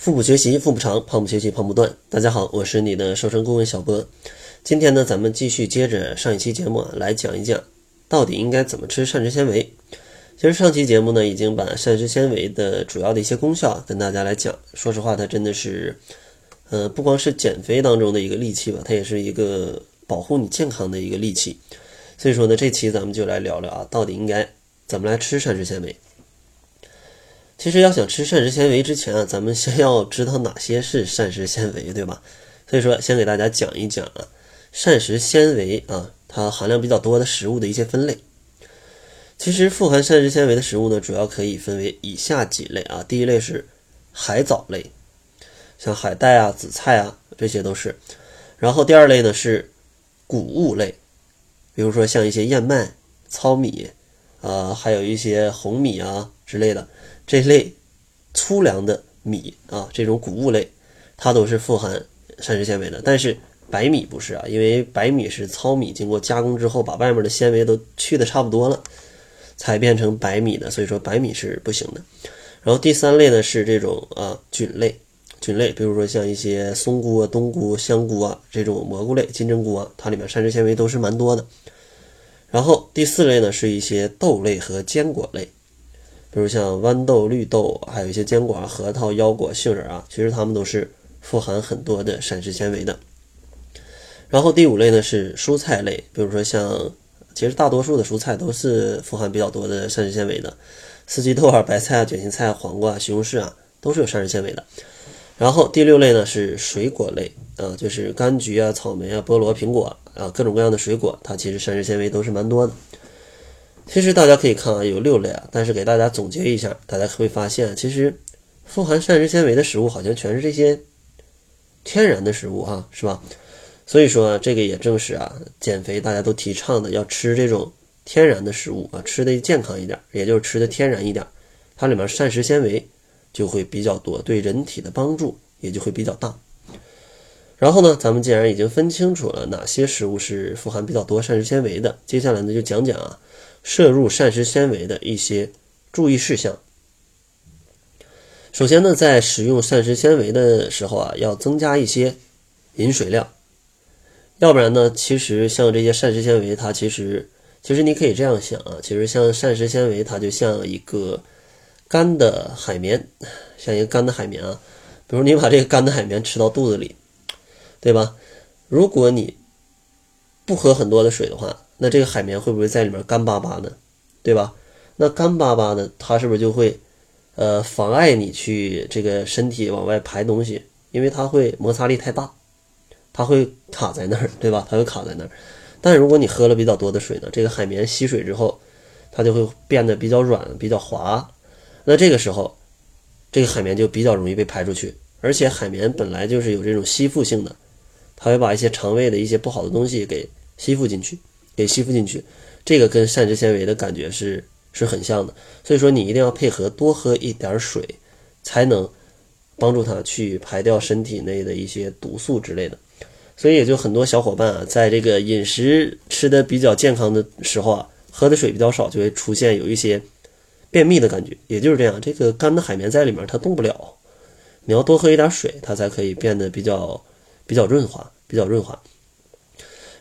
腹部学习腹部长，胖不学习胖不断。大家好，我是你的瘦身顾问小波。今天呢，咱们继续接着上一期节目啊，来讲一讲到底应该怎么吃膳食纤维。其实上期节目呢，已经把膳食纤维的主要的一些功效跟大家来讲。说实话，它真的是，呃，不光是减肥当中的一个利器吧，它也是一个保护你健康的一个利器。所以说呢，这期咱们就来聊聊啊，到底应该怎么来吃膳食纤维。其实要想吃膳食纤维之前啊，咱们先要知道哪些是膳食纤维，对吧？所以说，先给大家讲一讲啊，膳食纤维啊，它含量比较多的食物的一些分类。其实富含膳食纤维的食物呢，主要可以分为以下几类啊。第一类是海藻类，像海带啊、紫菜啊，这些都是。然后第二类呢是谷物类，比如说像一些燕麦、糙米啊，还有一些红米啊之类的。这类粗粮的米啊，这种谷物类，它都是富含膳食纤维的。但是白米不是啊，因为白米是糙米经过加工之后，把外面的纤维都去的差不多了，才变成白米的。所以说白米是不行的。然后第三类呢是这种啊菌类，菌类，比如说像一些松菇啊、冬菇、香菇啊这种蘑菇类、金针菇啊，它里面膳食纤维都是蛮多的。然后第四类呢是一些豆类和坚果类。比如像豌豆、绿豆，还有一些坚果，核桃、腰果、杏仁啊，其实它们都是富含很多的膳食纤维的。然后第五类呢是蔬菜类，比如说像，其实大多数的蔬菜都是富含比较多的膳食纤维的，四季豆啊、白菜啊、卷心菜、黄瓜啊、西红柿啊，都是有膳食纤维的。然后第六类呢是水果类啊，就是柑橘啊、草莓啊、菠萝、苹果啊，各种各样的水果，它其实膳食纤维都是蛮多的。其实大家可以看啊，有六类啊，但是给大家总结一下，大家会发现，其实富含膳食纤维的食物好像全是这些天然的食物哈，是吧？所以说这个也正是啊，减肥大家都提倡的，要吃这种天然的食物啊，吃的健康一点，也就是吃的天然一点，它里面膳食纤维就会比较多，对人体的帮助也就会比较大。然后呢，咱们既然已经分清楚了哪些食物是富含比较多膳食纤维的，接下来呢就讲讲啊。摄入膳食纤维的一些注意事项。首先呢，在使用膳食纤维的时候啊，要增加一些饮水量。要不然呢，其实像这些膳食纤维，它其实其实你可以这样想啊，其实像膳食纤维，它就像一个干的海绵，像一个干的海绵啊。比如你把这个干的海绵吃到肚子里，对吧？如果你不喝很多的水的话，那这个海绵会不会在里面干巴巴的，对吧？那干巴巴的，它是不是就会，呃，妨碍你去这个身体往外排东西？因为它会摩擦力太大，它会卡在那儿，对吧？它会卡在那儿。但如果你喝了比较多的水呢，这个海绵吸水之后，它就会变得比较软、比较滑。那这个时候，这个海绵就比较容易被排出去。而且海绵本来就是有这种吸附性的，它会把一些肠胃的一些不好的东西给吸附进去。给吸附进去，这个跟膳食纤维的感觉是是很像的，所以说你一定要配合多喝一点水，才能帮助它去排掉身体内的一些毒素之类的。所以也就很多小伙伴啊，在这个饮食吃的比较健康的时候啊，喝的水比较少，就会出现有一些便秘的感觉。也就是这样，这个干的海绵在里面它动不了，你要多喝一点水，它才可以变得比较比较润滑，比较润滑。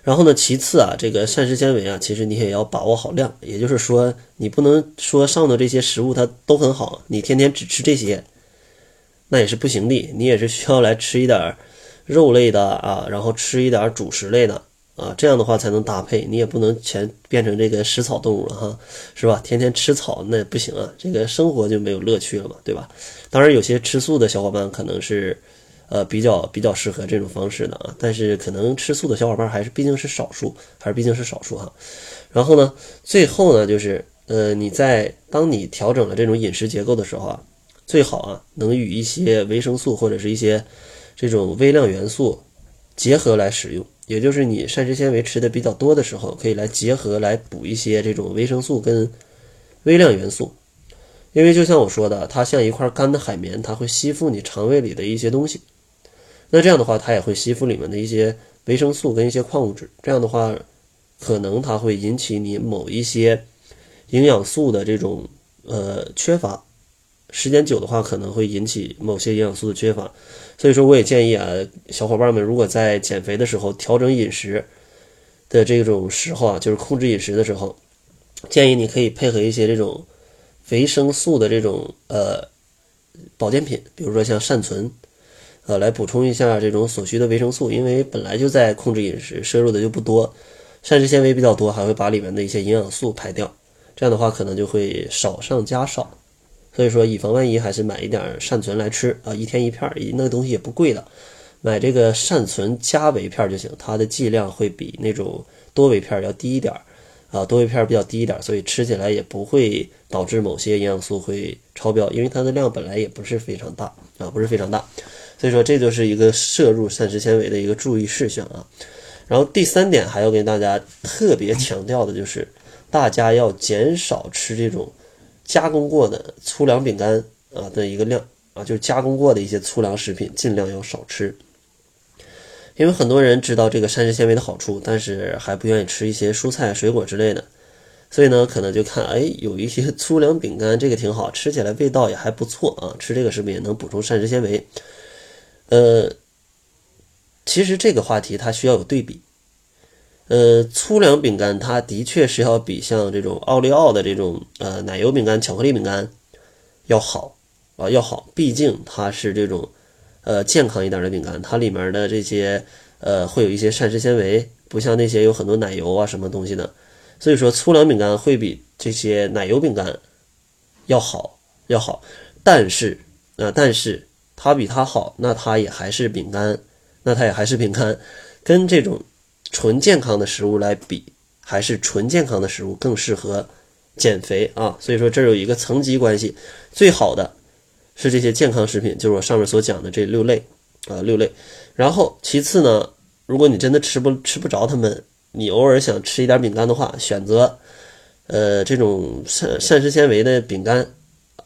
然后呢，其次啊，这个膳食纤维啊，其实你也要把握好量，也就是说，你不能说上头这些食物它都很好，你天天只吃这些，那也是不行的。你也是需要来吃一点肉类的啊，然后吃一点主食类的啊，这样的话才能搭配。你也不能全变成这个食草动物了哈，是吧？天天吃草那也不行啊，这个生活就没有乐趣了嘛，对吧？当然，有些吃素的小伙伴可能是。呃，比较比较适合这种方式的啊，但是可能吃素的小伙伴还是毕竟是少数，还是毕竟是少数哈。然后呢，最后呢，就是呃，你在当你调整了这种饮食结构的时候啊，最好啊能与一些维生素或者是一些这种微量元素结合来使用，也就是你膳食纤维吃的比较多的时候，可以来结合来补一些这种维生素跟微量元素，因为就像我说的，它像一块干的海绵，它会吸附你肠胃里的一些东西。那这样的话，它也会吸附里面的一些维生素跟一些矿物质。这样的话，可能它会引起你某一些营养素的这种呃缺乏，时间久的话，可能会引起某些营养素的缺乏。所以说，我也建议啊，小伙伴们如果在减肥的时候调整饮食的这种时候啊，就是控制饮食的时候，建议你可以配合一些这种维生素的这种呃保健品，比如说像善存，呃，来补充一下这种所需的维生素，因为本来就在控制饮食，摄入的就不多，膳食纤维比较多，还会把里面的一些营养素排掉，这样的话可能就会少上加少。所以说，以防万一，还是买一点善存来吃啊，一天一片，那个东西也不贵的，买这个善存加维片就行，它的剂量会比那种多维片要低一点啊，多维片比较低一点，所以吃起来也不会导致某些营养素会超标，因为它的量本来也不是非常大啊，不是非常大，所以说这就是一个摄入膳食纤维的一个注意事项啊。然后第三点还要跟大家特别强调的就是，大家要减少吃这种。加工过的粗粮饼干啊的一个量啊，就是加工过的一些粗粮食品，尽量要少吃。因为很多人知道这个膳食纤维的好处，但是还不愿意吃一些蔬菜、水果之类的，所以呢，可能就看哎，有一些粗粮饼干，这个挺好吃起来，味道也还不错啊，吃这个是不是也能补充膳食纤维？呃，其实这个话题它需要有对比。呃，粗粮饼干它的确是要比像这种奥利奥的这种呃奶油饼干、巧克力饼干要好啊，要好。毕竟它是这种呃健康一点的饼干，它里面的这些呃会有一些膳食纤维，不像那些有很多奶油啊什么东西的。所以说，粗粮饼干会比这些奶油饼干要好要好。但是啊，但是它比它好，那它也还是饼干，那它也还是饼干，跟这种。纯健康的食物来比，还是纯健康的食物更适合减肥啊？所以说这有一个层级关系，最好的是这些健康食品，就是我上面所讲的这六类啊，六类。然后其次呢，如果你真的吃不吃不着它们，你偶尔想吃一点饼干的话，选择呃这种膳膳食纤维的饼干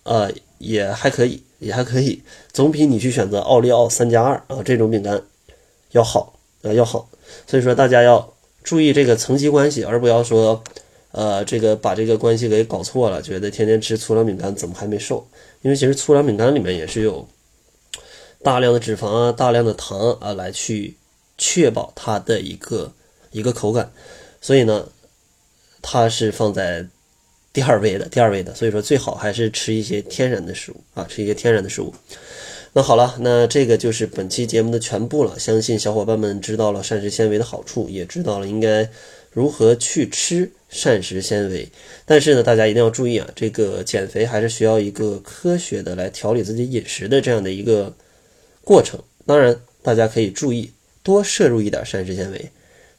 啊，也还可以，也还可以，总比你去选择奥利奥三加二啊这种饼干要好啊要好。所以说，大家要注意这个层级关系，而不要说，呃，这个把这个关系给搞错了，觉得天天吃粗粮饼干怎么还没瘦？因为其实粗粮饼干里面也是有大量的脂肪啊、大量的糖啊，来去确保它的一个一个口感。所以呢，它是放在第二位的，第二位的。所以说，最好还是吃一些天然的食物啊，吃一些天然的食物。那好了，那这个就是本期节目的全部了。相信小伙伴们知道了膳食纤维的好处，也知道了应该如何去吃膳食纤维。但是呢，大家一定要注意啊，这个减肥还是需要一个科学的来调理自己饮食的这样的一个过程。当然，大家可以注意多摄入一点膳食纤维，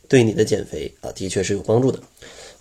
对你的减肥啊，的确是有帮助的。